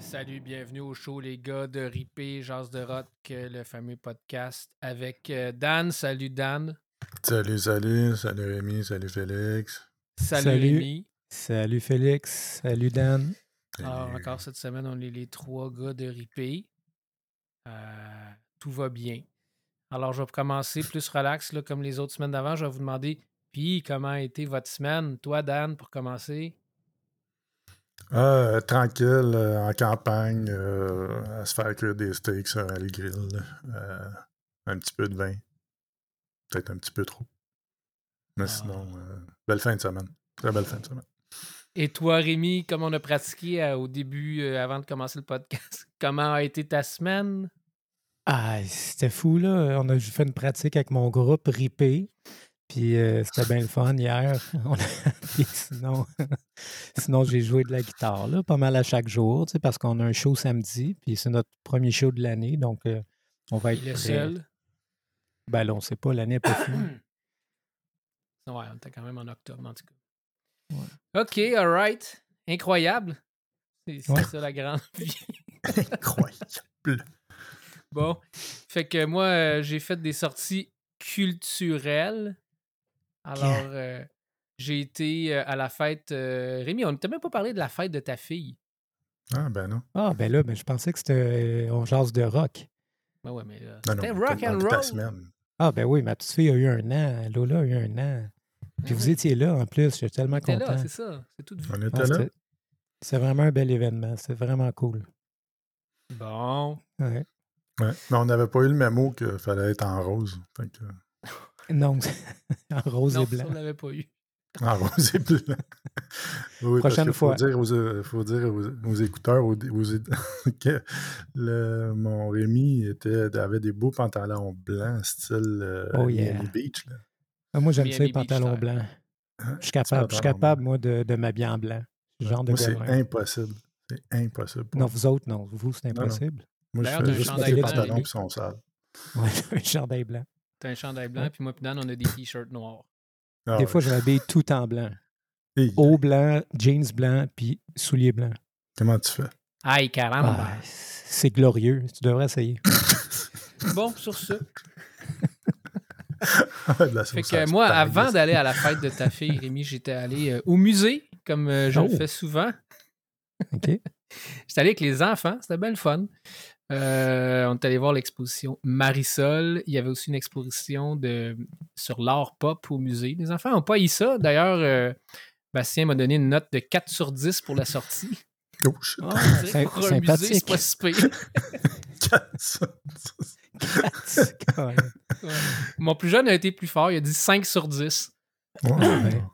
Salut, bienvenue au show, les gars de Ripé, Jazz de Rock, euh, le fameux podcast avec euh, Dan. Salut, Dan. Salut, salut, salut Rémi, salut Félix. Salut, Salut. Rémi. Salut Félix, salut Dan. Alors, encore cette semaine, on est les trois gars de Ripé. Euh, tout va bien. Alors, je vais commencer plus relax, là, comme les autres semaines d'avant. Je vais vous demander, puis, comment a été votre semaine? Toi, Dan, pour commencer? Ah, euh, tranquille, euh, en campagne, euh, à se faire cuire des steaks sur le grill. Euh, un petit peu de vin. Peut-être un petit peu trop. Mais Ah. sinon, euh, belle fin de semaine. Très belle fin de semaine. Et toi, Rémi, comme on a pratiqué euh, au début, euh, avant de commencer le podcast, comment a été ta semaine? Ah, c'était fou, là. On a fait une pratique avec mon groupe Ripé. Puis euh, c'était bien le fun hier. On a- puis sinon, sinon j'ai joué de la guitare, là, pas mal à chaque jour, tu sais, parce qu'on a un show samedi. Puis c'est notre premier show de l'année. Donc, euh, on va être le prêt. seul? Ben là, on sait pas, l'année n'est pas finie. Ouais, on était quand même en octobre, en tout cas. OK, all right. Incroyable. C'est Ouais. ça la grande vie. Incroyable. Bon. Fait que moi, euh, j'ai fait des sorties culturelles. Alors, euh, j'ai été euh, à la fête. euh, Rémi, on ne t'a même pas parlé de la fête de ta fille. Ah, ben non. Ah, ben là, ben, je pensais que c'était. euh, on jase de rock. Ben ouais, mais là, Non, non. c'était rock and roll. Ah, ben oui, ma petite fille a eu un an. Lola a eu un an. Puis vous oui, étiez là en plus. Je suis tellement content. là, c'est ça. C'est tout vu. On Ah, était là. c'était- C'est vraiment un bel événement. C'est vraiment cool. Bon. Ouais. Ouais. Mais on n'avait pas eu le mémo qu'il fallait être en rose. Fait que, Non, en rose Non, et ça, blanc. on l'avait pas eu. en rose et blanc. oui, Prochaine fois. dire aux, euh, faut dire aux, aux écouteurs aux- aux- que le, mon Rémi était, avait des beaux pantalons blancs, style euh, Oh yeah. Miami Beach. Là. Ah, moi, j'aime ça, les pantalons blancs. Hein? Je suis capable, je suis capable moi, de, de m'habiller en blanc. Ce genre de Moi, c'est impossible. C'est impossible. Non, vous autres, non. Vous, c'est non. impossible. Moi, je fais juste chandail des blanc, pantalons qui sont sales. Ouais, un chandail blanc. T'as un chandail blanc, puis moi, puis Dan, on a des t-shirts noirs. Ah Des ouais. fois, je m'habille tout en blanc. Hey, Haut blanc, jeans blanc, puis souliers blancs. Comment tu fais? Aïe, caramba. Ah, c'est glorieux. Tu devrais essayer. Bon, sur ce. La Fait que moi, avant d'aller à la fête de ta fille, Rémi, j'étais allé euh, au musée, comme euh, je le Oh. fais souvent. OK? J'étais allé avec les enfants, c'était bien le fun. Euh, on est allé voir l'exposition Marisol. Il y avait aussi une exposition de, sur l'art pop au musée. Les enfants n'ont pas eu ça. D'ailleurs, euh, Bastien m'a donné une note de 4 sur 10 pour la sortie. Oh, musée, c'est pas si pire. Ouais. Ouais. Mon plus jeune a été plus fort. Il a dit 5 sur 10. Ouais. Ah, ben.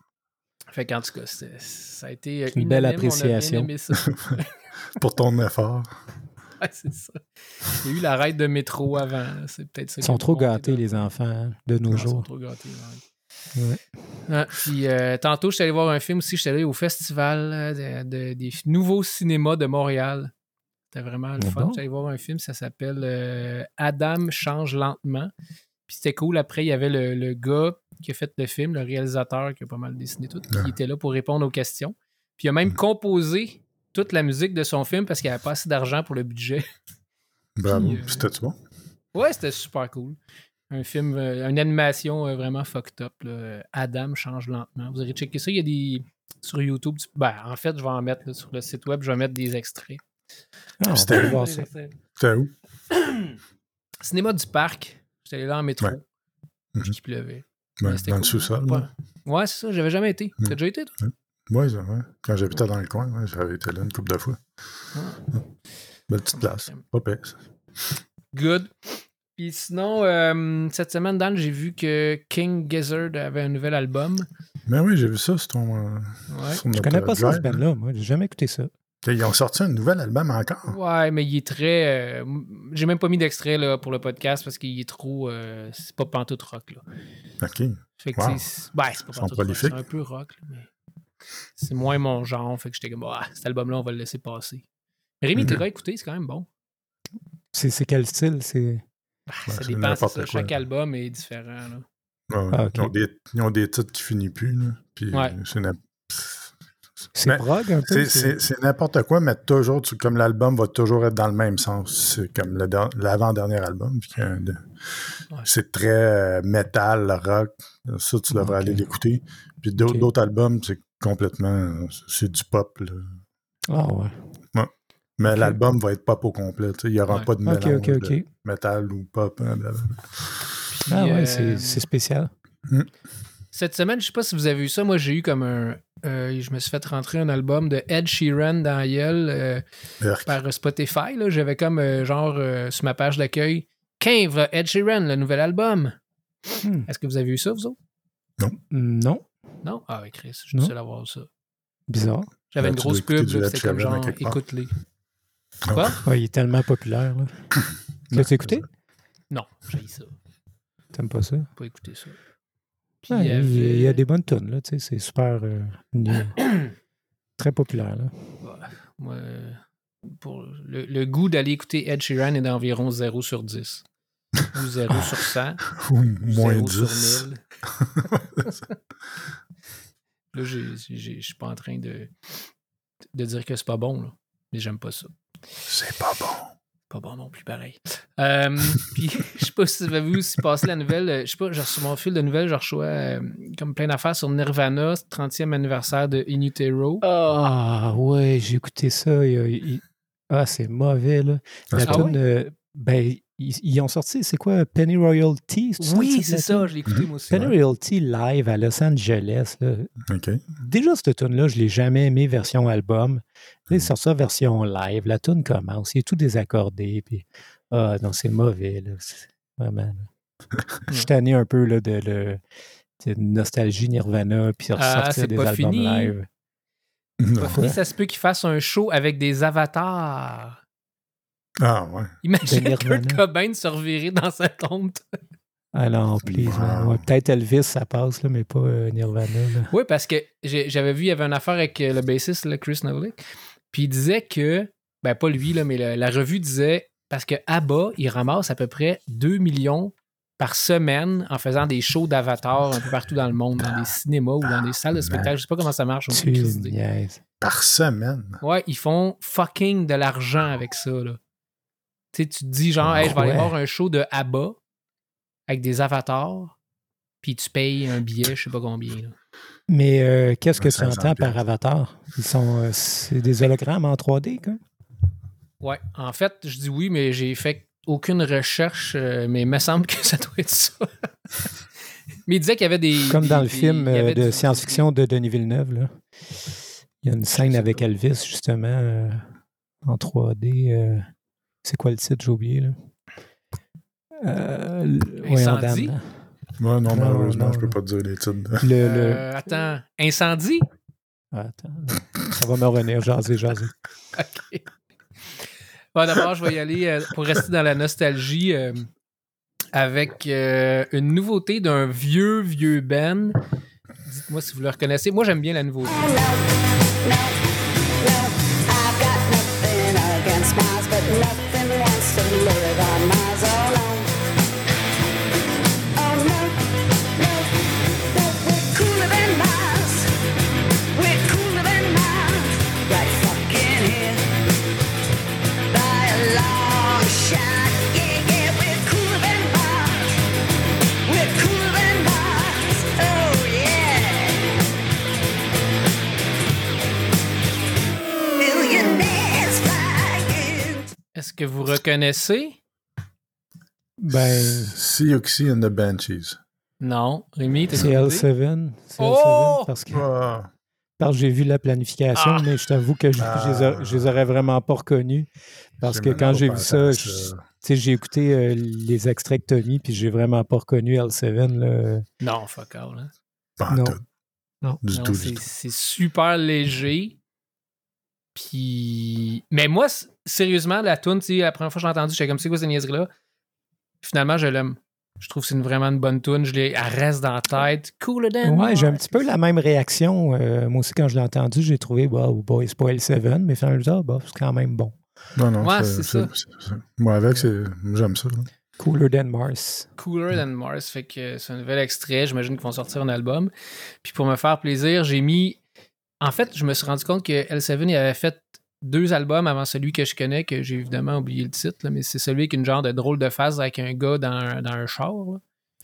Fait qu'en tout cas, ça a été euh, Une belle unanime. On a bien appréciation. aimé ça. Pour ton effort. Ouais, c'est ça. Il y a eu la raide de métro avant. C'est peut-être ça. Ils sont a trop gâtés, dans- les enfants, hein, de nos Ah, Ils sont jours. trop gâtés, ouais. Ouais. Ah, puis euh, tantôt, je suis allé voir un film aussi. Je suis allé au festival euh, de- de- des nouveaux cinémas de Montréal. C'était vraiment le Ah fun. bon? Allé voir un film, ça s'appelle euh, Adam change lentement. Puis c'était cool. Après, il y avait le, le gars qui a fait le film, le réalisateur qui a pas mal dessiné tout, Ah. qui était là pour répondre aux questions. Puis il a même Mhm. composé toute la musique de son film parce qu'il n'y avait pas assez d'argent pour le budget. Bravo. Euh, C'était-tu bon? Ouais, c'était super cool. Un film, euh, une animation euh, vraiment fucked up. là. Adam change lentement. Vous aurez checké ça. Il y a des. Sur YouTube. tu- Ben, en fait, je vais en mettre là, sur le site web. Je vais mettre des extraits. Ah, C'était- où? Cinéma du parc. J'étais allé là en métro. Ouais. Puis Mhm. pleuvait. Ouais, dans le cool. sous-sol. Ouais, c'est ça. J'avais jamais été. Mhm. T'as déjà été, toi? Ouais, ça, ouais. Quand j'habitais dans le coin, ouais, j'avais été là une couple de fois. Ah. Belle petite place. Pas pire. Good. Puis sinon, euh, cette semaine, Dan, j'ai vu que King Gizzard avait un nouvel album. Mais oui, j'ai vu ça sur ton. euh, Ouais. sur Je connais pas ça, ce band-là. Moi, j'ai jamais écouté ça. Ils ont sorti un nouvel album encore. Ouais, mais il est très. euh, J'ai même pas mis d'extrait là, pour le podcast parce qu'il est trop. euh, c'est pas pantoute rock. Là. OK. Fait que Wow. c'est. Ben, c'est pas Ils sont pantoute rock. C'est prolifiques. un peu rock. là, mais... c'est moins mon genre. Fait que j'étais comme, ah, cet album-là, on va le laisser passer. Mais Rémi, Mhm. t'es écouté, c'est quand même bon. C'est quel style? C'est. Ah, Ouais, ça c'est dépend, ça. quoi. Chaque album est différent. Là. Ouais, Ah, ils, ont des, ils ont des titres qui finissent plus. Là. Puis Ouais. c'est C'est Mais prog un peu? c'est- c'est- c'est c'est n'importe quoi, mais toujours, tu- comme l'album va toujours être dans le même sens. C'est comme l'avant-dernier album. puis que, de- Ouais. C'est très euh, metal, rock. Ça, tu devrais aller l'écouter. Puis d'autres albums, c'est complètement. C'est du pop. Là. Ah ouais. Mais l'album va être pop au complet. tu sais, Il n'y aura Ouais. pas de mélange de metal ou pop. hein. Puis, Ah ouais, euh, c'est c'est spécial. Cette semaine, je sais pas si vous avez eu ça. Moi, j'ai eu comme un. euh, je me suis fait rentrer un album de Ed Sheeran dans gueule, euh, par Spotify. là. J'avais comme euh, genre euh, sur ma page d'accueil Cave, Ed Sheeran, le nouvel album. Hmm. Est-ce que vous avez eu ça, vous autres? Non, Non? Ah oui, Chris, je suis Non. le seul à voir ça. bizarre. J'avais Ben, une tu grosse pub, c'était comme genre écoute-les. Ah. Quoi? Ouais, il est tellement populaire. là. L'as-tu écouté? Non, j'ai ça. T'aimes pas ça? Pas écouter ça. Ouais, il y a- des bonnes tunes, là, tu sais, c'est super euh, très populaire. Là. Moi, euh, pour le, le goût d'aller écouter Ed Sheeran est d'environ 0 sur 10. Ou 0 sur 100. Ou moins 0 sur 10. 1000. Là, je suis pas en train de, de dire que c'est pas bon, là. mais j'aime pas ça. C'est pas bon. Pas bon non plus, pareil. Euh, puis, je sais pas si vous avez vu si passer la nouvelle. euh, Je sais pas, genre, sur mon fil de nouvelles, je reçois euh, comme plein d'affaires sur Nirvana, 30e anniversaire de In Utero. Ah ouais, j'ai écouté ça. il il- Ah, c'est mauvais, là. La Ah euh, ben, ils, ils ont sorti, c'est quoi, Penny Royalty? Oui, c'est ça, je l'ai écouté moi aussi. Penny Royalty live à Los Angeles. là. Déjà, cette tune-là, je l'ai jamais aimé version album. Ils sortent ça version live. La tune commence, il est tout désaccordé. Puis, ah non, c'est mauvais. Là. Vraiment. là. Je suis tanné un peu là, de, nostalgie Nirvana, puis Ah, ressortir c'est des pas albums fini. live. Non. Pas fini, ça se peut qu'il fasse un show avec des avatars. Ah, ouais. Imagine. Kurt Cobain se revirer dans sa tombe. Ah non, please, man. Wow. Ouais, Peut-être Elvis, ça passe, là, mais pas euh, Nirvana. là. Oui, parce que j'avais vu, il y avait une affaire avec euh, le bassiste, là, Chris Novak. Puis il disait que, ben pas lui, là, mais la, la revue disait, parce que ABBA, il ramasse à peu près 2 millions par semaine en faisant des shows d'avatar un peu partout dans le monde, dans des cinémas ou dans des salles de spectacle. Je sais pas comment ça marche. Par semaine? Ouais, ils font fucking de l'argent avec ça, là. Tu sais, tu te dis genre, hey, je vais aller voir un show de ABBA avec des avatars, puis tu payes un billet, je sais pas combien, là. Mais euh, qu'est-ce que tu 500 entends par avatar? Ils sont, euh, c'est des hologrammes en 3D, quoi? Ouais, en fait, je dis oui, mais j'ai fait aucune recherche, euh, mais il me semble que ça doit être ça. mais il disait qu'il y avait des. Comme des- dans le film de science-fiction de Denis Villeneuve, là. Il y a une scène avec. Elvis, justement, euh, en 3D. C'est quoi le titre? J'ai oublié, là. Euh, Incendie? Non, Non, malheureusement, non, je peux non. pas te dire les titres. Le, le- Euh, attends, incendie? Ah, Attends, ça va me revenir, jaser, jaser. OK. Bon, d'abord, je vais y aller euh, pour rester dans la nostalgie euh, avec euh, une nouveauté d'un vieux, vieux Ben. Dites-moi si vous le reconnaissez. Moi, j'aime bien la nouveauté. Que vous reconnaissez? Ben, Sea Oxy and the Banshees. Non. Rémi, t'as c'est écouté? L7. C'est Oh! L7 parce que, Ah, parce que j'ai vu la planification, Ah! mais je t'avoue que je, Ah. je les a- je les aurais vraiment pas reconnus. Parce que quand j'ai vu ça, j'ai écouté euh, les extraits que mis, puis j'ai vraiment pas reconnu L7. Là. Non, fuck all. hein. Pas Non. Non. Du Non, tout, du tout. c'est super léger. Puis. Mais moi, sérieusement, la tune, la première fois que j'ai entendu, j'étais comme, c'est quoi cette niaiserie-là? Finalement, je l'aime. Je trouve que c'est une- vraiment une bonne tune. Je l'ai, elle reste dans la tête. Cooler than Ouais, j'ai un petit peu la même réaction. Euh, moi aussi, quand je l'ai entendu, j'ai trouvé, bah, boy, c'est pas L7, mais finalement, je me dis, ah, bah, c'est quand même bon. Non, non, Ouais, c'est ça. c'est- Moi, avec, c'est- j'aime ça. là. Cooler than Mars. Cooler Than Mars. Fait que c'est un nouvel extrait. J'imagine qu'ils vont sortir un album. Puis pour me faire plaisir, j'ai mis. En fait, je me suis rendu compte que L7 il avait fait deux albums avant celui que je connais, que j'ai évidemment oublié le titre, là, mais c'est celui avec une genre de drôle de phase avec un gars dans un, dans un char. là.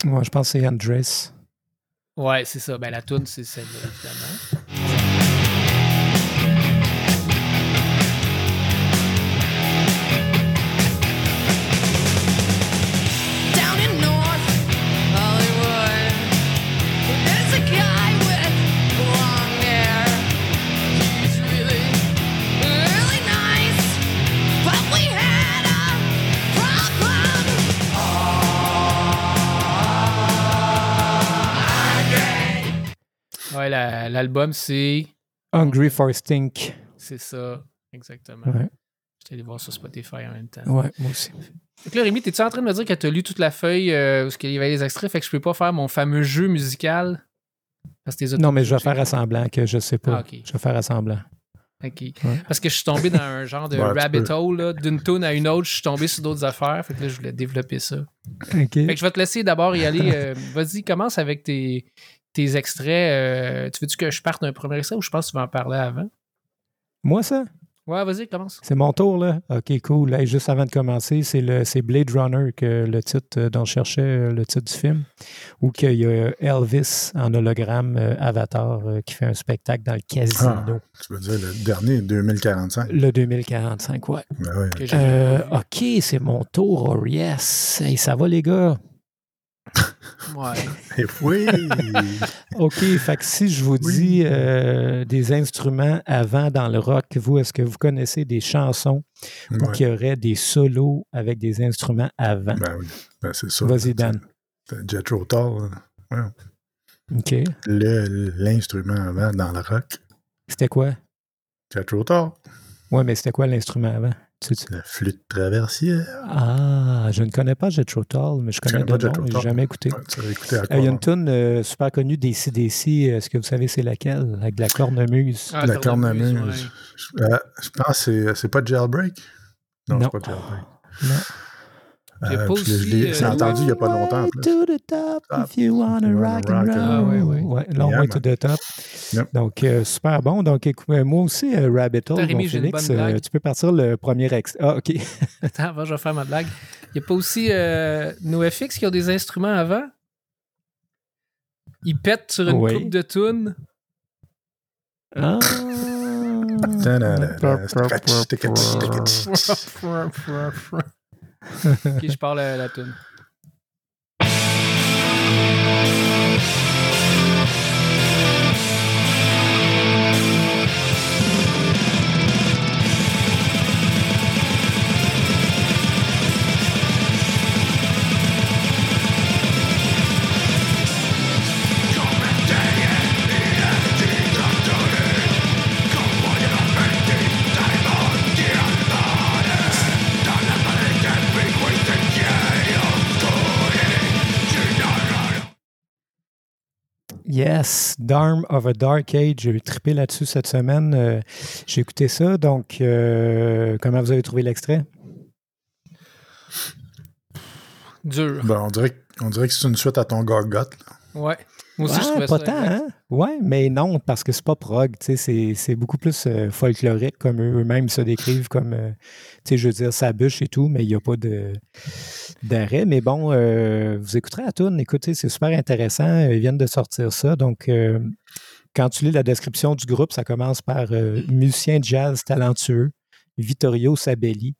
Moi, je pense que c'est Andress. Ouais, c'est ça. Ben, la tune, c'est celle-là, évidemment. Ouais, la- l'album, c'est. Hungry for Stink. C'est ça, exactement. Ouais, J'étais allé voir sur Spotify en même temps. ouais moi aussi. Fait que là, Rémi, t'es-tu en train de me dire que t'as lu toute la feuille euh, où il y avait les extraits, fait que je peux pas faire mon fameux jeu musical? Parce que t'es Non, mais je vais faire à semblant que je sais pas. Ah, ok. Je vais faire à semblant. Ok. Ouais. Parce que je suis tombé dans un genre de Ouais, rabbit hole, d'une tune à une autre, je suis tombé sur d'autres affaires. Fait que là, je voulais développer ça. OK. Fait que je vais te laisser d'abord y aller. euh, Vas-y, commence avec tes, tes extraits. euh, tu veux-tu que je parte d'un premier extrait ou je pense que tu vas en parler avant? Moi, ça? Ouais, vas-y, commence. C'est mon tour, là? OK, cool. Hey, juste avant de commencer, c'est le c'est Blade Runner, que le titre euh, dont je cherchais euh, le titre du film, où qu'il y a Elvis en hologramme euh, Avatar euh, qui fait un spectacle dans le casino. Ah. Tu veux dire le dernier, 2045? Le 2045, ouais. Ben Euh. OK, c'est mon tour, oh yes. Hey, ça va, les gars? Ouais. Eh oui! OK, fait que si je vous Oui. dis euh, des instruments avant dans le rock, vous, est-ce que vous connaissez des chansons où Ouais. il y aurait des solos avec des instruments avant? Ben oui. Ben c'est ça. Vas-y, Dan. T'as Jethro Tull, hein. OK. Le- L'instrument avant dans le rock. C'était quoi? Jethro Tull. Oui, mais c'était quoi l'instrument avant? Tu sais- La flûte traversière. Ah, je ne connais pas Jethro Tull, mais je connais nom, mais j'ai Tull? jamais écouté. Ouais, à Il y a une tune euh, super connue des CDC. Est-ce que vous savez c'est laquelle? Avec de la cornemuse. Ah, la cornemuse, cornemuse. ouais. Je, euh, je pense que c'est- c'est pas Jailbreak? Non, Non. c'est pas Jailbreak. Non. J'ai Euh, pas puis je aussi, l'ai euh, entendu il n'y a pas longtemps. en plus. to the top Top. if you wanna rock and rock roll. and roll. Ah, ouais, ouais. Ouais, long Yeah, way to the top. Yep. Donc, euh, super bon. Donc, écoute, euh, moi aussi, euh, Rabbit Hole, Félix, euh, tu peux partir le premier ex. Ah, OK. Attends, avant, je vais faire ma blague. Il n'y a pas aussi euh, NoFX qui ont des instruments avant? Ils pètent sur une Oui. coupe de tunes. Ah. Ok, je parle la, la tune. Yes, Darm of a Dark Age. J'ai trippé là-dessus cette semaine. Euh, J'ai écouté ça. Donc, euh, comment vous avez trouvé l'extrait? Dur. Ben, on, dirait, on dirait que c'est une suite à ton Gorgot. Ouais. Moi aussi, je Ouais, trouvais pas ça. tant, hein? Ouais, mais non, parce que c'est pas prog, tu sais, c'est- beaucoup plus euh, folklorique comme eux- eux-mêmes se décrivent comme, euh, tu sais, je veux dire, ça bûche et tout, mais il n'y a pas d'arrêt. Mais bon, euh, vous écouterez la tune, écoutez, c'est super intéressant, ils viennent de sortir ça, donc quand tu lis la description du groupe, ça commence par musicien jazz talentueux, Vittorio Sabelli.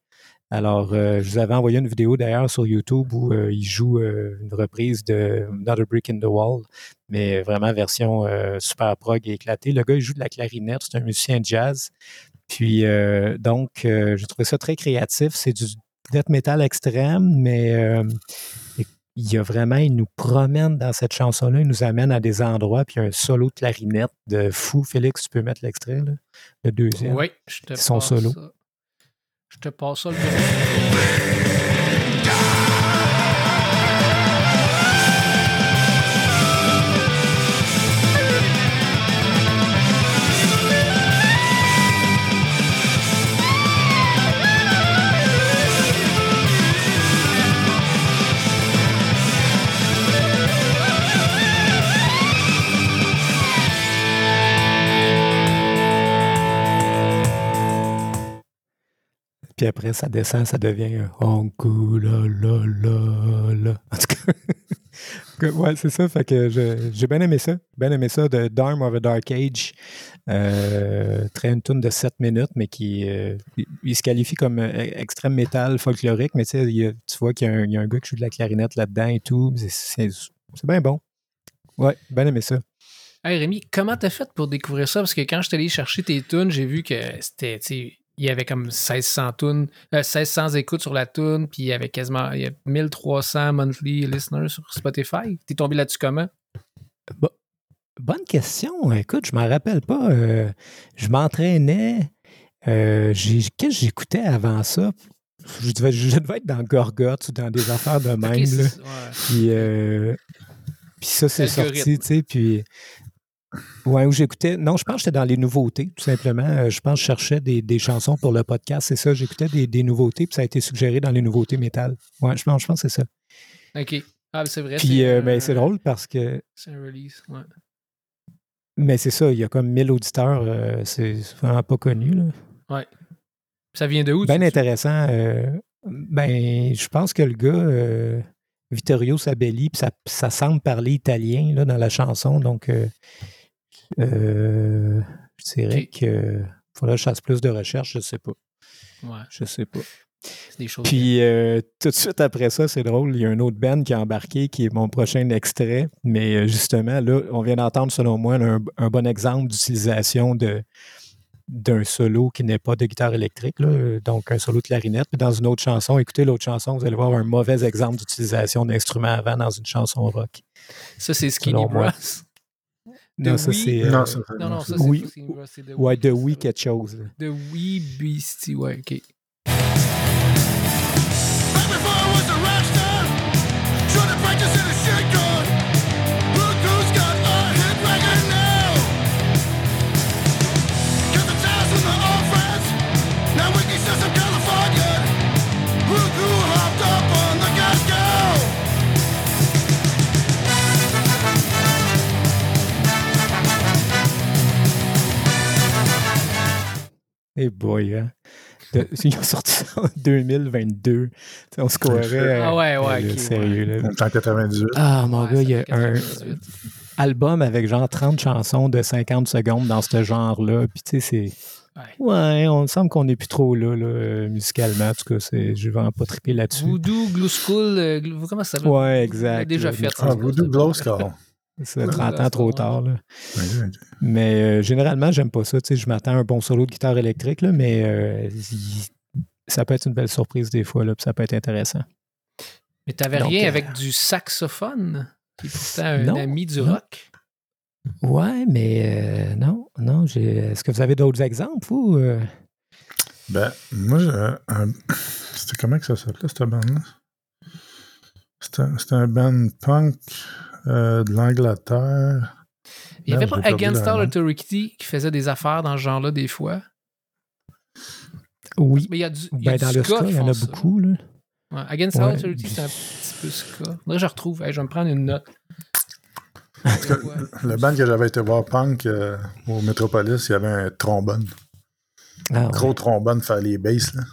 Alors, euh, je vous avais envoyé une vidéo d'ailleurs sur YouTube où euh, il joue euh, une reprise de Not a Brick in the Wall mais vraiment version euh, super prog et éclatée. Le gars, il joue de la clarinette, c'est un musicien de jazz. Puis, euh, donc, euh, j'ai trouvé ça très créatif. C'est du death metal extrême, mais euh, il y a vraiment, il nous promène dans cette chanson-là, il nous amène à des endroits, puis il y a un solo de clarinette de fou. Félix, tu peux mettre l'extrait, le deuxième. Oui, je te Son passe solo. ça. Je te passe ça le Puis après, ça descend, ça devient Honku, la, la, la, la. En tout cas, ouais, c'est ça. Fait que j'ai bien aimé ça. Bien aimé ça de Darm of a Dark Age. Euh, très une tune de 7 minutes, mais qui euh, il, se qualifie comme euh, extrême métal folklorique. Mais tu vois qu'il y, a un- il y a un gars qui joue de la clarinette là-dedans et tout. C'est- bien bon. Ouais, bien aimé ça. Hey Rémi, comment t'as fait pour découvrir ça? Parce que quand je suis allé chercher tes tunes, j'ai vu que c'était, il y avait comme 1600 tunes, euh, 1600 écoutes sur la tune, puis il y avait quasiment il y a 1300 monthly listeners sur Spotify. T'es tombé là-dessus comment? Bonne question. Écoute, je m'en rappelle pas. Euh, je m'entraînais. Euh, Qu'est-ce que j'écoutais avant ça? Je devais, je devais être dans Gorgotte ou dans des affaires de même. Là. ouais. Puis, euh, puis ça, c'est sorti, tu sais. Puis, ouais, où j'écoutais. Non, je pense que j'étais dans les nouveautés, tout simplement. Euh, Je pense que je cherchais des, des chansons pour le podcast. C'est ça, j'écoutais des, des nouveautés, puis ça a été suggéré dans les nouveautés métal. Ouais, je pense, je pense que c'est ça. Ok. Ah, c'est vrai. Puis, euh, ben, c'est drôle parce que C'est un release. Ouais. Mais c'est ça, il y a comme 1000 auditeurs, euh, c'est vraiment pas connu. Là. Ça vient de où? Bien intéressant. euh, ben, je pense que le gars, Vittorio Sabelli, puis ça, ça semble parler italien là, dans la chanson, donc euh, euh, je dirais Ok. que faudrait que je fasse plus de recherches, je sais pas. Ouais, Je sais pas. c'est des choses. Puis euh, tout de suite après ça, c'est drôle, il y a un autre band qui a embarqué, qui est mon prochain extrait. Mais euh, justement, là, on vient d'entendre, selon moi, un, un bon exemple d'utilisation de d'un solo qui n'est pas de guitare électrique, là, donc un solo de clarinette. Puis dans une autre chanson, écoutez l'autre chanson, vous allez voir un mauvais exemple d'utilisation d'instruments avant dans une chanson rock. Ça, c'est Skinny. Bros. Non, The ça Wii? c'est. euh, Non, ça, c'est- Non, non, ça, c'est- The ouais, Wii. de oui quelque chose. The Wee Beastie, ouais, ok. Eh boy, hein. De- ils ont sorti ça en 2022. Tu sais, on se croirait. Ah ouais, ouais, là, ok, sérieux, là. On est en 98. Ah, mon Ouais, gars, il y a un 98. album avec genre 30 chansons de 50 secondes dans ce genre-là. Puis, tu sais, c'est. Ouais. Ouais, on me semble qu'on n'est plus trop là, là, euh, musicalement. En tout cas, c'est- je vais pas triper là-dessus. Voodoo, Glue School, euh, comment ça s'appelle? Ouais, On exact. l'a déjà fait. Ah. Voodoo Glow Skull. C'est 30 ans trop tard. Là. Mais euh, généralement, j'aime pas ça. Tu sais, je m'attends à un bon solo de guitare électrique, là, mais euh, il- ça peut être une belle surprise des fois, là, puis ça peut être intéressant. Mais t'avais Donc, rien euh, avec du saxophone, qui est pourtant un Non, ami du non. rock? Ouais, mais euh, non, non. j'ai- Est-ce que vous avez d'autres exemples ou. Ben, moi, c'était comment que ça s'appelait, cette bande-là? C'était c'était un band punk euh, de l'Angleterre. Il n'y avait pas Against All. Authority qui faisait des affaires dans ce genre-là des fois? Oui. Mais il y a du, il y a Ben, du dans le ska il y en a ça. beaucoup. Là. Ouais, Against All Ouais. Authority, c'est un petit peu ska. Que je retrouve. Hey, je vais me prendre une note. que- Ouais. Le band que j'avais été voir punk euh, au Metropolis, il y avait un trombone. Ah, ouais. Gros trombone, faire les basses. Là.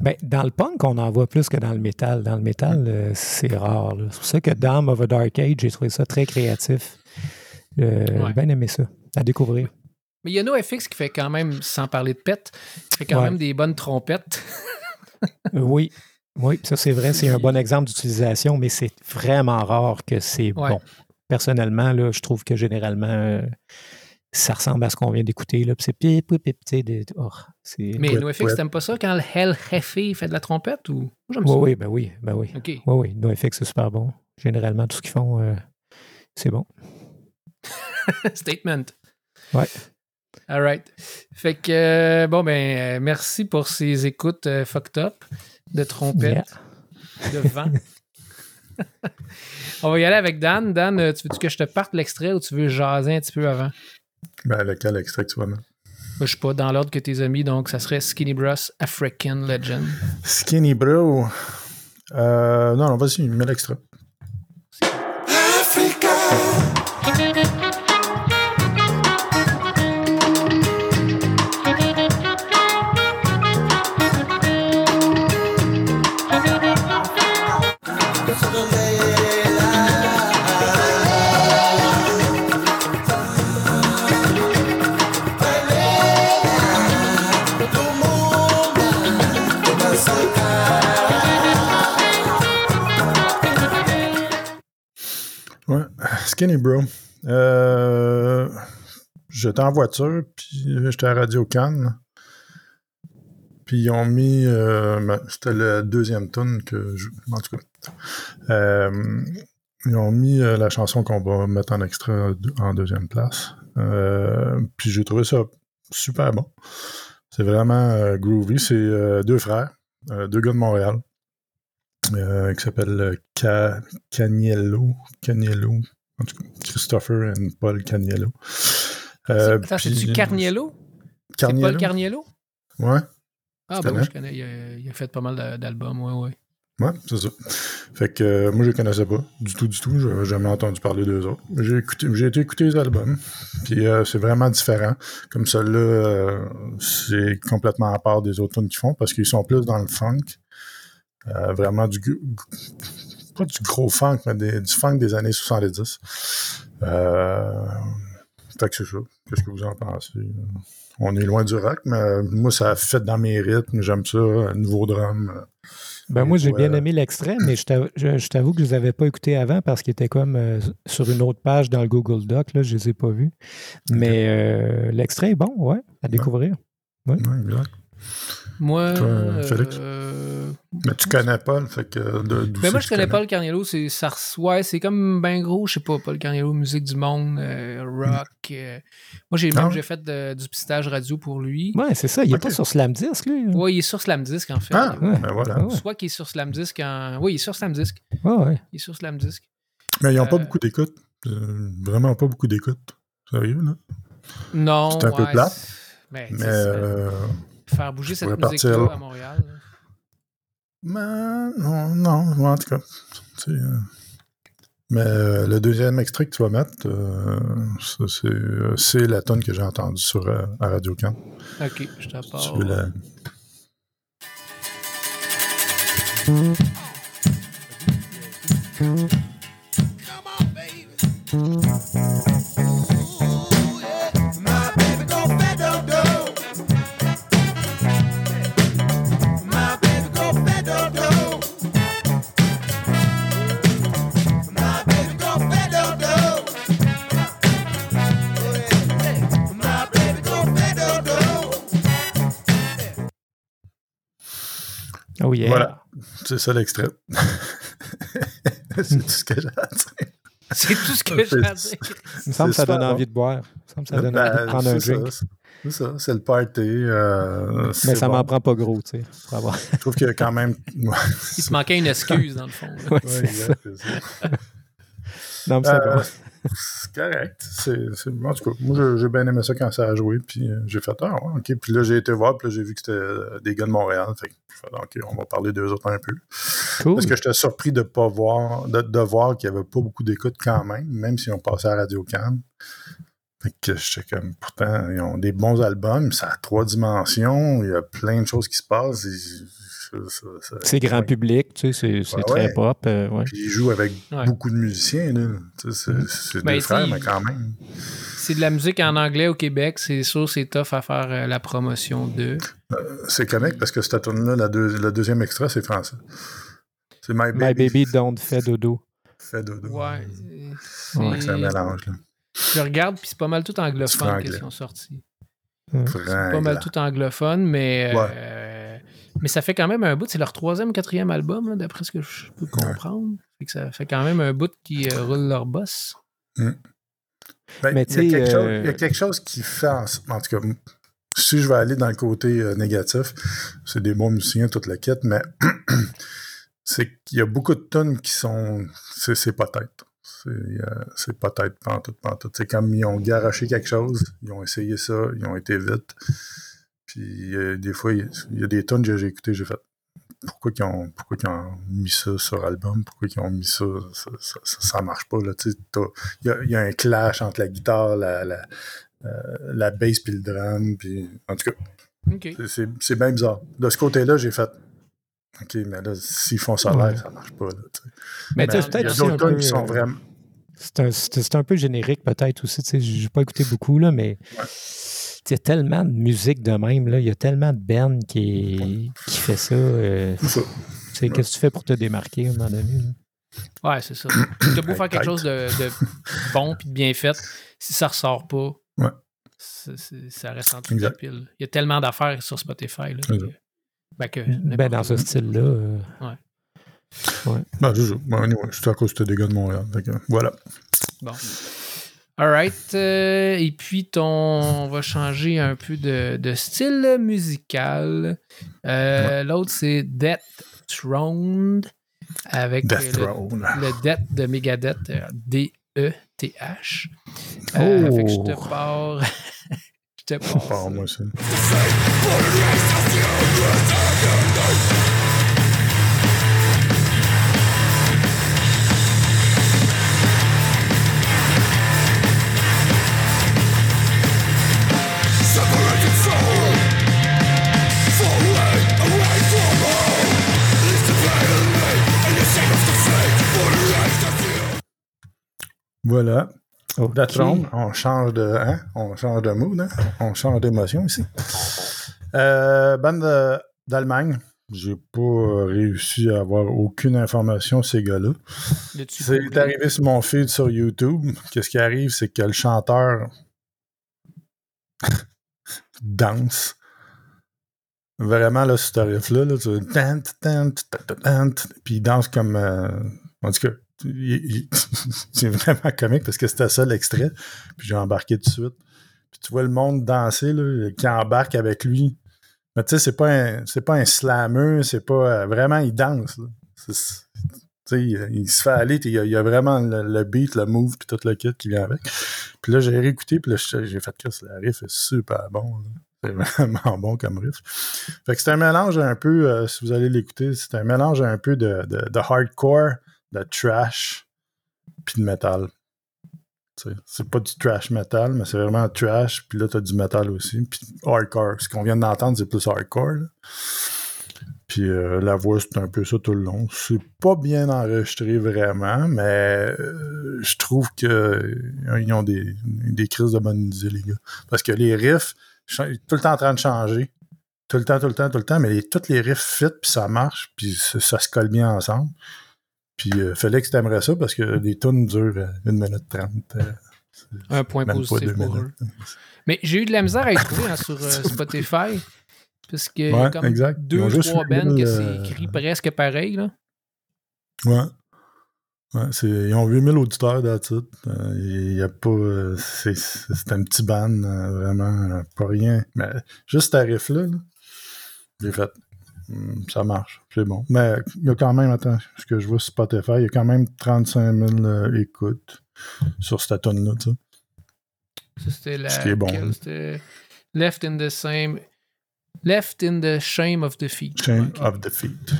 Ben, dans le punk, on en voit plus que dans le métal. Dans le métal, euh, c'est rare. C'est pour ça que Dame of a Dark Age, j'ai trouvé ça très créatif. Euh, Ouais. J'ai bien aimé ça. À découvrir. Mais il y a NoFX qui fait quand même, sans parler de pet, qui fait quand Ouais. même des bonnes trompettes. Euh, oui. Oui, ça c'est vrai, c'est un bon exemple d'utilisation, mais c'est vraiment rare que c'est Ouais. bon. Personnellement, là, je trouve que généralement, euh, ça ressemble à ce qu'on vient d'écouter. là, C'est pip, pip, pip, tu sais, des- oh, c'est- Mais NoFX, t'aimes pas ça quand le Hell Hefe fait de la trompette ou? Moi, Oui, ça. oui, ben oui, ben oui. Oui, oui, NoFX, c'est super bon. Généralement, tout ce qu'ils font, euh, c'est bon. Statement. Ouais. All right. Fait que, euh, bon, ben, euh, merci pour ces écoutes euh, fucked up de trompette, de vent. On va y aller avec Dan. Dan, tu veux-tu que je te parte l'extrait ou tu veux jaser un petit peu avant? Ben, lequel extrait que tu vas mettre? Je suis pas dans l'ordre que tes amis, donc ça serait Skinny Bros African Legend. Skinny Bro. Euh, non, non, vas-y, mets l'extrait. Bro. Euh, j'étais en voiture, puis j'étais à Radio Cannes. Puis ils ont mis. euh, ma- C'était la deuxième tune que je. En tout cas. Euh, ils ont mis la chanson qu'on va mettre en extrait en deuxième place. Puis j'ai trouvé ça super bon. C'est vraiment groovy. C'est deux frères, deux gars de Montréal, qui s'appellent euh, Ca- Caniello. Caniello. En tout cas, Christopher et Paul Caniello. Euh, c'est-tu Carniello? C'est Carniello? Paul Carniello? Ouais. Ah, ben oui, je connais. Il a, il a fait pas mal d'a- d'albums, ouais, ouais. Ouais, c'est ça. Fait que euh, moi, je les connaissais pas du tout, du tout. J'avais jamais entendu parler d'eux autres. J'ai écouté, j'ai été écouter les albums. Puis euh, c'est vraiment différent. Comme celui-là, euh, c'est complètement à part des autres tunes qu'ils font parce qu'ils sont plus dans le funk. Vraiment du... Pas du gros funk, mais des- du funk des années 70. Euh, fait que c'est ça. Qu'est-ce que vous en pensez? On est loin du rock, mais moi, ça a fait dans mes rythmes. J'aime ça. Un nouveau drum. Ben, moi, j'ai bien Ouais. aimé l'extrait, mais je t'avoue- que je ne les avais pas écoutés avant parce qu'ils étaient comme euh, sur une autre page dans le Google Doc. Là, je ne les ai pas vus. Mais euh, l'extrait est bon, ouais, à découvrir. Ouais, exact. Moi. Toi, Félix? euh, Mais tu connais pas, le fait que. De, d'où Ben moi, je connais le Carniello. C'est, ça, ouais, c'est comme ben gros, je sais pas, Paul Carniello, musique du monde, euh, rock. euh. Moi, j'ai Ah même j'ai fait de- du pistage radio pour lui. Ouais, c'est ça. Il n'est Ok. pas sur Slam Disc, lui. Ouais, il est sur Slamdisk, en fait. Ah, Ouais. ben voilà. Ah ouais. Soit qu'il est sur Slamdisk en. Oui, il est sur Slamdisk. Ouais, ouais. Il est sur Slamdisk. Mais ils n'ont pas Euh, beaucoup d'écoute. Euh, vraiment pas beaucoup d'écoute. Sérieux, là? Non. C'est un peu ouais, plate, Ben, Mais. euh, faire bouger cette musique-là à Montréal. là. mais non, non, en tout cas. c'est, euh, Mais euh, le deuxième extrait que tu vas mettre, euh, ça, c'est, euh, c'est la tonne que j'ai entendue sur euh, à Radio Can. Ok, je te Tu veux la- Come on, baby. Yeah. Voilà. C'est ça l'extrait. c'est tout ce que j'ai à dire. C'est tout ce que j'ai à dire. Il me semble que ça donne envie de boire. Il me semble que ça donne Ben, envie de prendre un c'est drink. ça, C'est ça, c'est le party. euh, Mais ça bon. m'en prend pas gros, tu sais. pour avoir- Je trouve qu'il y a quand même. Il te manquait une excuse, dans le fond. Ouais, ouais, c'est ça. ça. Non, mais c'est Euh, bon. C'est correct. C'est, c'est- En tout cas, moi, j'ai- j'ai bien aimé ça quand ça a joué. Puis euh, j'ai fait, ah, ouais, OK. Puis là, j'ai été voir. Puis là, j'ai vu que c'était euh, des gars de Montréal. Fait que fait, OK, on va parler d'eux autres un peu. Cool. Parce que j'étais surpris de pas voir, de, de voir qu'il n'y avait pas beaucoup d'écoute quand même, même si on passait à Radio Cannes. Fait que j'étais comme, pourtant, ils ont des bons albums, ça a trois dimensions, il y a plein de choses qui se passent. C'est grand ouais. public, tu sais, c'est c'est Ouais, très ouais. pop. euh, ouais. Puis ils jouent avec Ouais. beaucoup de musiciens, là. Tu sais, C'est c'est Ben, deux frères, mais quand même. C'est de la musique en anglais au Québec. C'est sûr, c'est tough à faire euh, la promotion de. C'est comique parce que cette tune là la deux- deuxième extrait, c'est français. C'est My Baby. My Baby Don't Fait Dodo. fait dodo. Ouais. c'est- C'est un mélange, là. Je regarde, puis c'est pas mal tout C'est anglophone anglais. qui sont sortis. Vraiment. Pas mal tout anglophone, mais. Mais ça fait quand même un bout. C'est leur troisième ou quatrième album, là, d'après ce que je peux comprendre. Fait que ça fait quand même un bout qui euh, roule leur boss. Ben, Mais il, y a tu sais, quelque chose, euh, il y a quelque chose qui fait, en, en tout cas, si je vais aller dans le côté euh, négatif, c'est des bons musiciens, toute la quête, mais c'est qu'il y a beaucoup de tonnes qui sont. C'est c'est peut-être. C'est euh, c'est peut-être pantoute, pantoute. C'est comme ils ont garoché quelque chose, ils ont essayé ça, ils ont été vite. Puis euh, des fois, il y a- il y, a des tonnes que j'ai écoutées, j'ai fait. Pourquoi ils, ont, pourquoi ils ont mis ça sur album? Pourquoi ils ont mis ça? Ça, ça, ça- ça marche pas. Là, tu il y a, il y a un clash entre la guitare, la, la, euh, la bass puis le drum. Puis, en tout cas, c'est- bien bizarre. De ce côté-là, j'ai fait OK, mais là, s'ils font ça Ouais. live, ça marche pas. Là, tu sais. Mais Ben, tu sais, il y peut-être d'autres peu, qui sont euh, vraiment. C'est un, un peu générique peut-être aussi. tu sais, J'ai pas écouté beaucoup, là, mais il y a tellement de musique de même, là. Il y a tellement de bands qui, qui fait ça. euh, C'est ça. tu sais, qu'est-ce que tu fais pour te démarquer à un moment donné? là? Ouais, c'est ça. T'as beau faire quelque chose de, de bon puis de bien fait, si ça ressort pas, Ouais. ça reste en dessous de pile. Il y a tellement d'affaires sur Spotify. Là, que- ben, que Ben, dans ce style-là. euh, Ben, c'est ça. Ben, anyway, je suis à cause de gars de Montréal. Fait que, voilà. Bon. All right. euh, et puis, ton, on va changer un peu de, de style musical. Euh, L'autre, c'est Death Throne avec Death le, Throne. le Death de Megadeth, D-E-T-H. Euh, Oh. Fait que je te pars. je te pars. Moi, c'est. Voilà. Throne, on change de, hein? on change de mood, hein? on change d'émotion ici. Euh, bande de- d'Allemagne. J'ai pas réussi à avoir aucune information ces gars-là. C'est arrivé sur mon feed sur YouTube. Qu'est-ce qui arrive, c'est que le chanteur danse. Vraiment, là, ce riff-là, là, tu puis il danse comme. euh, en tout cas, c'est vraiment comique parce que c'était ça l'extrait. Puis j'ai embarqué tout de suite. Puis tu vois le monde danser, là, qui embarque avec lui. Mais tu sais, c'est pas un, c'est pas un slammer, c'est pas. euh, vraiment, il danse. tu sais, il, il se fait aller, il y a, il y a vraiment le, beat, le move, puis tout le kit qui vient avec. Puis là, j'ai réécouté, puis là, j'ai fait que le riff est super bon. C'est vraiment bon comme riff. Fait que c'est un mélange un peu, euh, si vous allez l'écouter, c'est un mélange un peu de, de hardcore, de trash, puis de sais, C'est pas du trash metal, mais c'est vraiment trash, puis là, t'as du metal aussi, puis hardcore. Ce qu'on vient d'entendre, c'est plus hardcore. Puis euh, la voix, c'est un peu ça tout le long. C'est pas bien enregistré vraiment, mais euh, je trouve que euh, ont des, des crises de bonne idée, les gars. Parce que les riffs, tout le temps en train de changer. Tout le temps, tout le temps, tout le temps, mais les- tous les riffs fit, puis ça marche, puis ça se colle bien ensemble. Puis euh, Félix t'aimerais ça parce que les tunes durent euh, 1 minute 30. euh, Un point positif 2 pour eux. Mais j'ai eu de la misère à y trouver hein, sur euh, Spotify. Parce a Ouais, comme exact. Deux, juste trois bands que c'est écrit presque pareil. Là. Ouais. Ils ont 8000 auditeurs d'attitude. Il y a pas. euh, c'est un petit ban, euh, vraiment, euh, pas rien. Mais juste ce riff-là, là, j'ai fait. Hum, ça marche, c'est bon. Mais il y a quand même, attends, ce que je vois sur Spotify, il y a quand même 35 000 euh, écoutes sur cette tonne-là, tu sais. C'était la. Ce qui est bon. C'était Left in the same. Left in the shame of defeat. Shame of Defeat.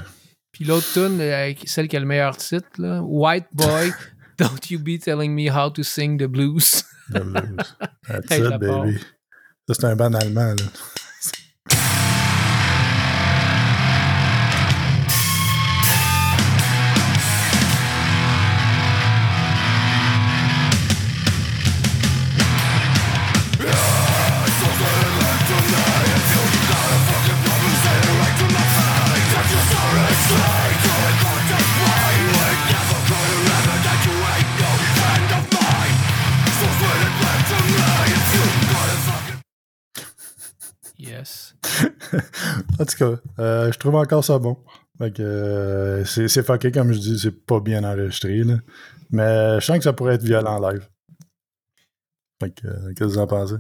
Puis l'autre tune, euh, celle qui a le meilleur titre, là, White Boy, Don't You Be Telling Me How to Sing the Blues. The Blues. That's Hey, it, baby. Ça, c'est un ban allemand, là. Tout cas, euh, je trouve encore ça bon. Fait que, euh, c'est fucké, comme je dis, c'est pas bien enregistré. Là. Mais je sens que ça pourrait être violent en live. Fait que, euh, qu'est-ce que vous en pensez?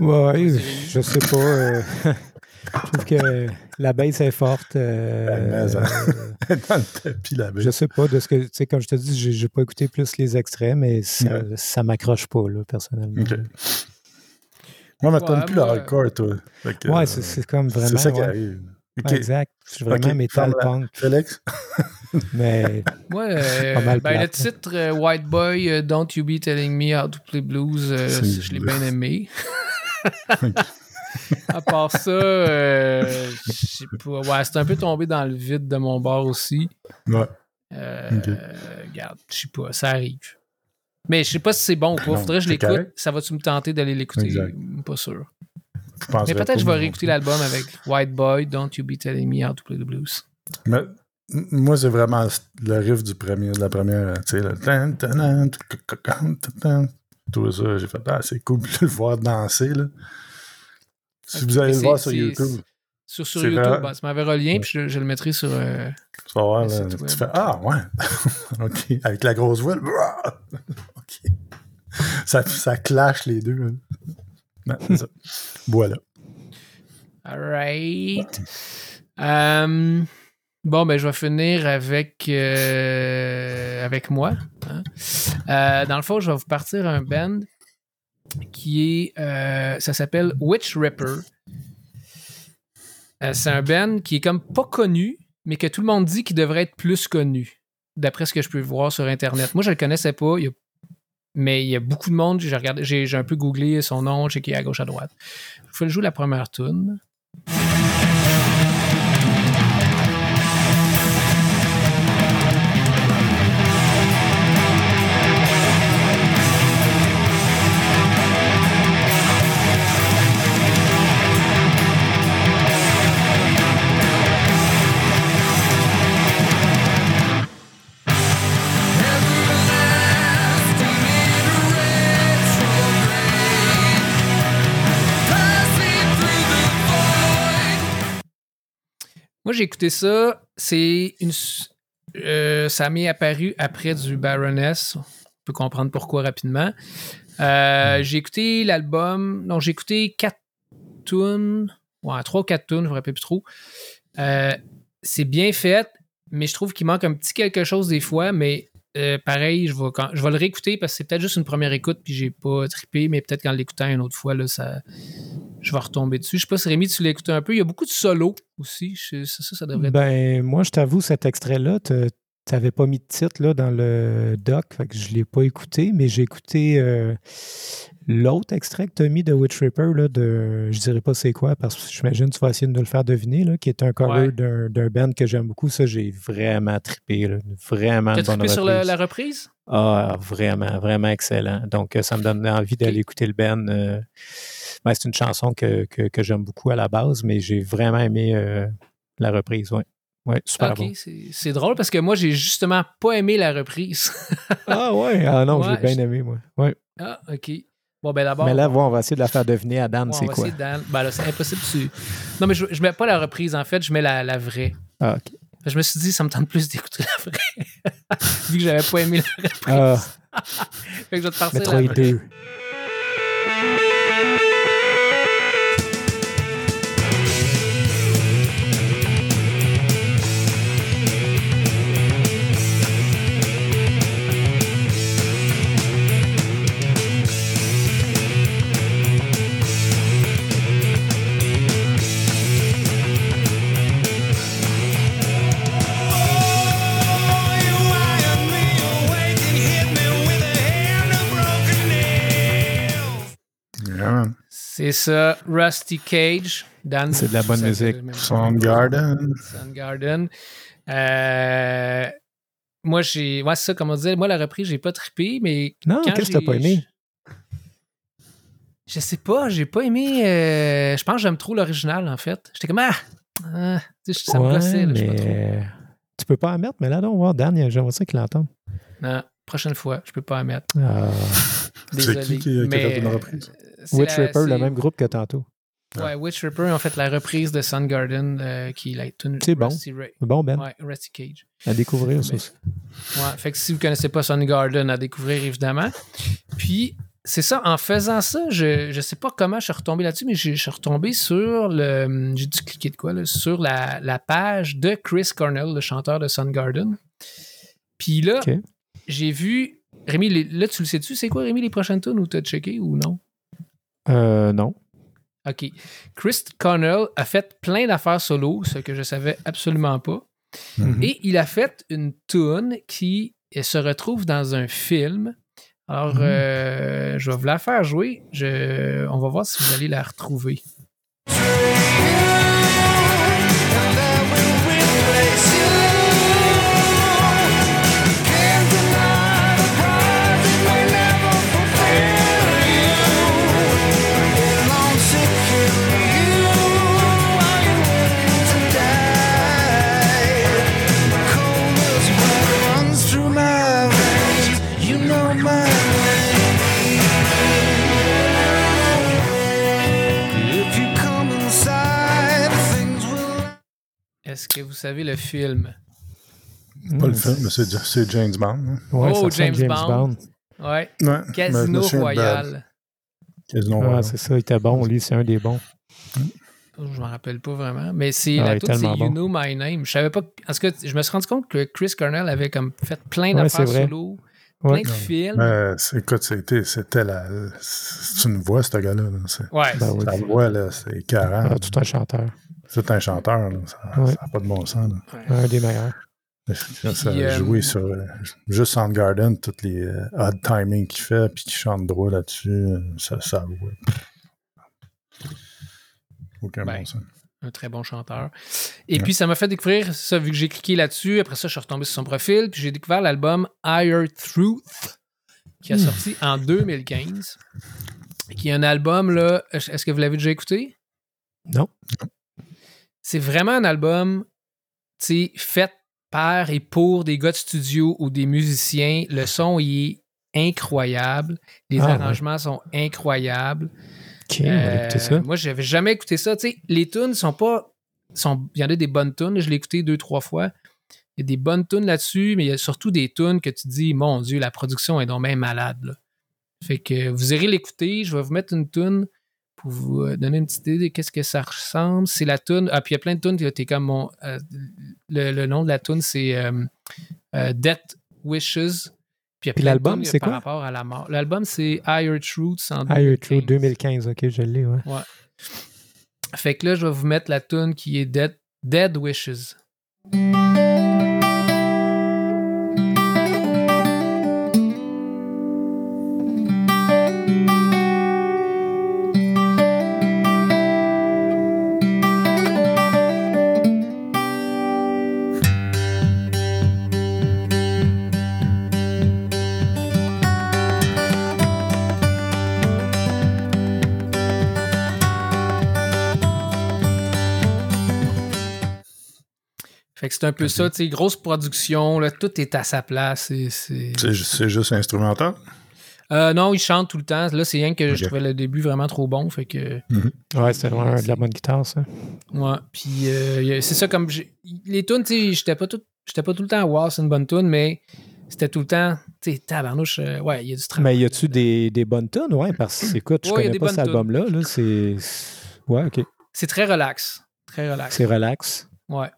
Ouais, je sais pas. euh, je trouve que la baisse est forte. euh, Ben, hein. Dans le tapis, la je sais pas de ce que. Tu sais, comme je te dis, j'ai j'ai pas écouté plus les extraits, mais ça, ça m'accroche pas, là, personnellement. Moi, mais t'aimes Ouais, plus moi- le hardcore, toi. Que, Ouais, euh, c'est c'est comme vraiment. C'est ça qui ouais. arrive. Exact. Je suis vraiment Ok, metal punk. Félix? Mais Ouais, euh, Pas mal ben, le titre euh, White Boy, euh, Don't You Be Telling Me How to Play Blues, euh, C'est je l'ai bien aimé. à part ça, euh, je sais pas. Ouais, c'est un peu tombé dans le vide de mon bord aussi. Ouais. Euh, Ok. Regarde, je sais pas, ça arrive. Mais je sais pas si c'est bon ou pas. Faudrait que je l'écoute. Ça va-tu me tenter d'aller l'écouter? Pas sûr. Mais peut-être que je vais réécouter l'album avec White Boy, Don't You Be Telling Me How to Play the Blues. Mais, moi, c'est vraiment le riff du premier, de la première, tu sais, le tout ça, j'ai fait, ah, c'est cool de le voir danser, là. Si vous allez le voir sur YouTube, Sur, sur YouTube, vrai. bah, tu m'avais relié, puis je, je le mettrai sur. euh, tu vas voir, là, tu fais, ah, ouais, ok, avec la grosse voix, Ça, ça clash les deux. hein. Voilà. Alright. Euh, bon, ben, je vais finir avec, euh, moi. hein. Euh, dans le fond, je vais vous partir un band qui est. euh, ça s'appelle Witch Ripper. C'est un band qui est comme pas connu, mais que tout le monde dit qu'il devrait être plus connu, d'après ce que je peux voir sur Internet. Moi, je le connaissais pas, mais il y a beaucoup de monde. J'ai regardé, j'ai, un peu googlé son nom, qui à gauche à droite. Vais le jouer la première tune. Moi, j'ai écouté ça. C'est une. euh, ça m'est apparu après du Baroness. On peut comprendre pourquoi rapidement. Euh, j'ai écouté l'album. Non, j'ai écouté quatre tunes. Ouais, trois ou quatre tunes, je ne me rappelle plus trop. Euh, c'est bien fait, mais je trouve qu'il manque un petit quelque chose des fois. Mais euh, pareil, je vais, quand, je vais le réécouter parce que c'est peut-être juste une première écoute puis j'ai pas trippé, mais peut-être qu'en l'écoutant une autre fois, là, ça, je vais retomber dessus. Je sais pas si Rémi, tu l'as écouté un peu. Il y a beaucoup de solos aussi. Ça, ça devrait être. Ben, moi, je t'avoue, cet extrait-là, tu n'avais pas mis de titre là, dans le doc, fait que je ne l'ai pas écouté, mais j'ai écouté euh, l'autre extrait que tu as mis de Witch Ripper, là, de, je dirais pas c'est quoi, parce que j'imagine que tu vas essayer de nous le faire deviner, là, qui est un cover Ouais. d'un band que j'aime beaucoup. Ça, j'ai vraiment trippé. là, vraiment T'as trippé sur la, reprise. la reprise? Ah, vraiment, vraiment excellent. Donc, euh, ça me donne envie d'aller écouter le band. euh, ben, c'est une chanson que, que, que j'aime beaucoup à la base, mais j'ai vraiment aimé euh, la reprise. Ouais, ouais super bon. c'est- drôle parce que moi, j'ai justement pas aimé la reprise. Ah ouais, ah non, Ouais, j'ai bien aimé, moi. Ouais. ah, ok. Bon, ben d'abord. mais là, on- va essayer de la faire deviner à Dan, c'est quoi? Dan. Ben là, c'est impossible. tu- Non, mais je, je mets pas la reprise, en fait, je mets la, la vraie. Ah, ok. Je me suis dit, ça me tente plus d'écouter la vraie. Vu que j'avais pas aimé la reprise. Ah, fait que je vais te partir la vraie. 2. C'est ça, Rusty Cage. Dan, C'est de la bonne musique. Soundgarden. Soundgarden. Euh, moi, j'ai. Ouais, c'est ça, comme on disait, moi, la reprise, j'ai pas trippé, mais. Non, qu'est-ce que t'as pas aimé? Je sais pas, j'ai pas aimé. euh, je pense que j'aime trop l'original, en fait. J'étais comme, ah! ah, tu sais, ça me gossait, là, je sais pas trop. mais... Tu peux pas en mettre, mais là, donc, voir Dan, j'aimerais ça qu'il l'entende. Non, prochaine fois, je peux pas en mettre. Ah. C'est qui qui, qui a mais, fait une euh, reprise? c'est Witch la- Ripper, le même groupe que tantôt. Ouais, Witch Ripper ont fait la reprise de Soundgarden, euh, qui est la tune C'est bon. Rusty Ray. Bon, Ben, Ouais, Rusty Cage. à découvrir ça aussi. Ouais, fait que si vous connaissez pas Soundgarden, à découvrir évidemment. Puis, c'est ça, en faisant ça, je, je sais pas comment je suis retombé là-dessus, mais je, je suis retombé sur le. J'ai dû cliquer de quoi, là, sur la, la page de Chris Cornell, le chanteur de Soundgarden. Puis là, Ok. J'ai vu. Rémi, les- là, tu le sais-tu, c'est quoi, Rémi, les prochaines tunes ou t'as checké ou non? Euh, non. OK. Chris Cornell a fait plein d'affaires solo, ce que je savais absolument pas. Mhm. Et il a fait une tune qui se retrouve dans un film. Alors, Mhm. euh, je vais vous la faire jouer. Je, on va voir si vous allez la retrouver. Savez le film? Pas le film, mais c'est c'est James Bond. hein. Ouais, Oh, James Bond. Ouais. Casino Royal. Casino Ah, Royal. c'est ça, il était bon, lui, c'est un des bons. Je m'en rappelle pas vraiment. Mais c'est Ah, la toute, c'est You bon. Know My Name. Je savais pas. Parce que je me suis rendu compte que Chris Cornell avait comme fait plein d'affaires solo, plein de films. Écoute, c'était c'était la. C'est une voix, ce gars-là. là. C'est- Ouais. Ben oui. Sa voix, là, c'est 40. Ah, tout un chanteur. C'est un chanteur, là. Ça n'a Ouais. pas de bon sens. Là. Un des meilleurs. Ça Puis, a euh, joué sur euh, juste Soundgarden, tous les euh, odd timing qu'il fait, puis qu'il chante droit là-dessus, ça, ça ouais. Aucun Ben, bon sens. un très bon chanteur. Et puis, ça m'a fait découvrir ça, vu que j'ai cliqué là-dessus. Après ça, je suis retombé sur son profil. Puis, j'ai découvert l'album Higher Truth, qui Hmm. a sorti en 2015. Qui est un album, là. Est-ce que vous l'avez déjà écouté? Non. C'est vraiment un album, tu sais, fait par et pour des gars de studio ou des musiciens. Le son, il est incroyable. Les Ah, ouais. arrangements sont incroyables. Ok, on va écouter Euh, ça. Moi, j'avais jamais écouté ça. Tu sais, les tunes sont pas. Sont, il y en a des bonnes tunes. Je l'ai écouté deux, trois fois. Il y a des bonnes tunes là-dessus, mais il y a surtout des tunes que tu dis, mon Dieu, la production est donc bien malade. là. Fait que vous irez l'écouter. Je vais vous mettre une tune pour vous euh, donner une petite idée de qu'est-ce que ça ressemble. C'est la tune. Ah, puis il y a plein de tunes. T'es comme mon. euh, le, le nom de la tune, c'est euh, euh, Death Wishes. Puis, Puis l'album, c'est par quoi? rapport à la mort. L'album, c'est Higher Truths en Higher Truth 2015. 2015, ok, je l'ai, ouais. Ouais. Fait que là, je vais vous mettre la tune qui est Dead, Dead Wishes. Fait que c'est un peu ça, tu sais, grosse production, là, tout est à sa place. c'est- C'est ju- c'est juste instrumental? Euh, non, il chante tout le temps. Là, c'est rien que je trouvais le début vraiment trop bon. Fait que. Ouais, c'était vraiment de la bonne guitare, ça. Ouais. Puis euh, c'est ça comme. Les tunes, tu sais, j'étais pas tout. J'étais pas tout le temps à wow, c'est une bonne tune, mais c'était tout le temps. Tu sais, tabarnouche, euh, ouais, il y a du travail. Mais y a-tu des, des bonnes tunes? Ouais, parce que, écoute, je Ouais, connais pas cet album-là. Là, c'est. Ouais, ok. C'est très relax. Très relax. C'est relax. Ouais.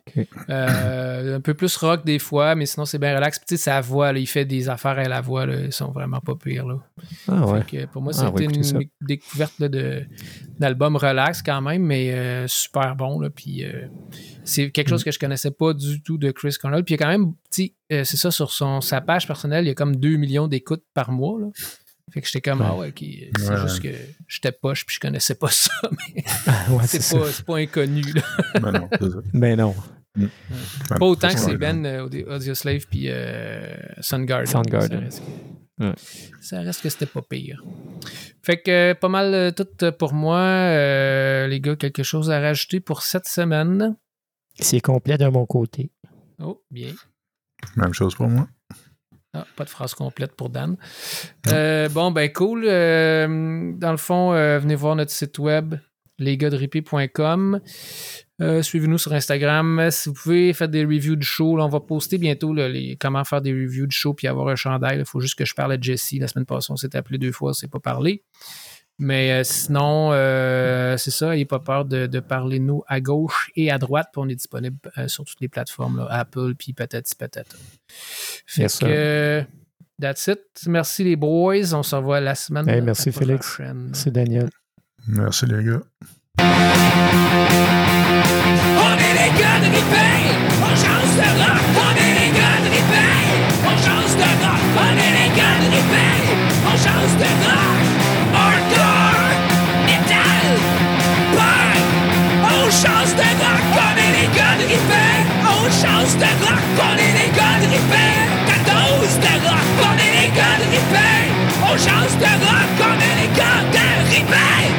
Euh, un peu plus rock des fois, mais sinon c'est bien relax. Puis tu sais, sa voix, là, il fait des affaires à la voix, là, ils sont vraiment pas pires. Là. Ah ouais. Que pour moi, Ah, c'était ça. une découverte d'album relax quand même, mais euh, super bon. Là, puis euh, c'est quelque Mm. chose que je connaissais pas du tout de Chris Cornell. Puis il y a quand même, tu sais, c'est ça, sur son, sa page personnelle, il y a comme 2 millions d'écoutes par mois. Là. Fait que j'étais comme, Ouais. ah ouais, ok, c'est Ouais. juste que j'étais poche puis je connaissais pas ça, mais ouais, c'est, c'est pas, ça. c'est pas inconnu. Là. Ben non, ça. Ben, Pas autant que c'est ben, euh, Audi- Audioslave puis euh, Soundgarden. Soundgarden. Ça reste que, Ouais. ça reste que c'était pas pire. Fait que euh, pas mal euh, tout euh, pour moi. Euh, les gars, quelque chose à rajouter pour cette semaine? C'est complet de mon côté. Oh, bien. Même chose pour moi. Ah, pas de phrase complète pour Dan. Euh, bon, ben cool. Euh, dans le fond, euh, venez voir notre site web, lesgars-de-ripé.com. Euh, Suivez-nous sur Instagram. Si vous pouvez, faites des reviews du show. On va poster bientôt les, comment faire des reviews du show puis avoir un chandail. Il faut juste que je parle à Jesse. La semaine passée, on s'est appelé deux fois, on s'est pas parlé. Mais euh, sinon, euh, c'est ça. N'ayez pas peur de, de parler de nous à gauche et à droite. Puis on est disponible euh, sur toutes les plateformes, là, Apple puis patati patata. Fait Yes, que, euh, that's it. Merci les boys. On se revoit la semaine Hey, merci, Félix. C'est Daniel. Merci les gars. On est les gars de on change de rock. On change de est les gars de ta dose de les gars de on change de les gars de.